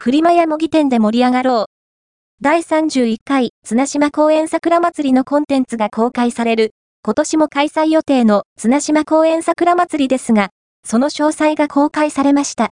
フリマや模擬店で盛り上がろう。第31回綱島公園桜祭りのコンテンツが公開される、今年も開催予定の綱島公園桜祭りですが、その詳細が公開されました。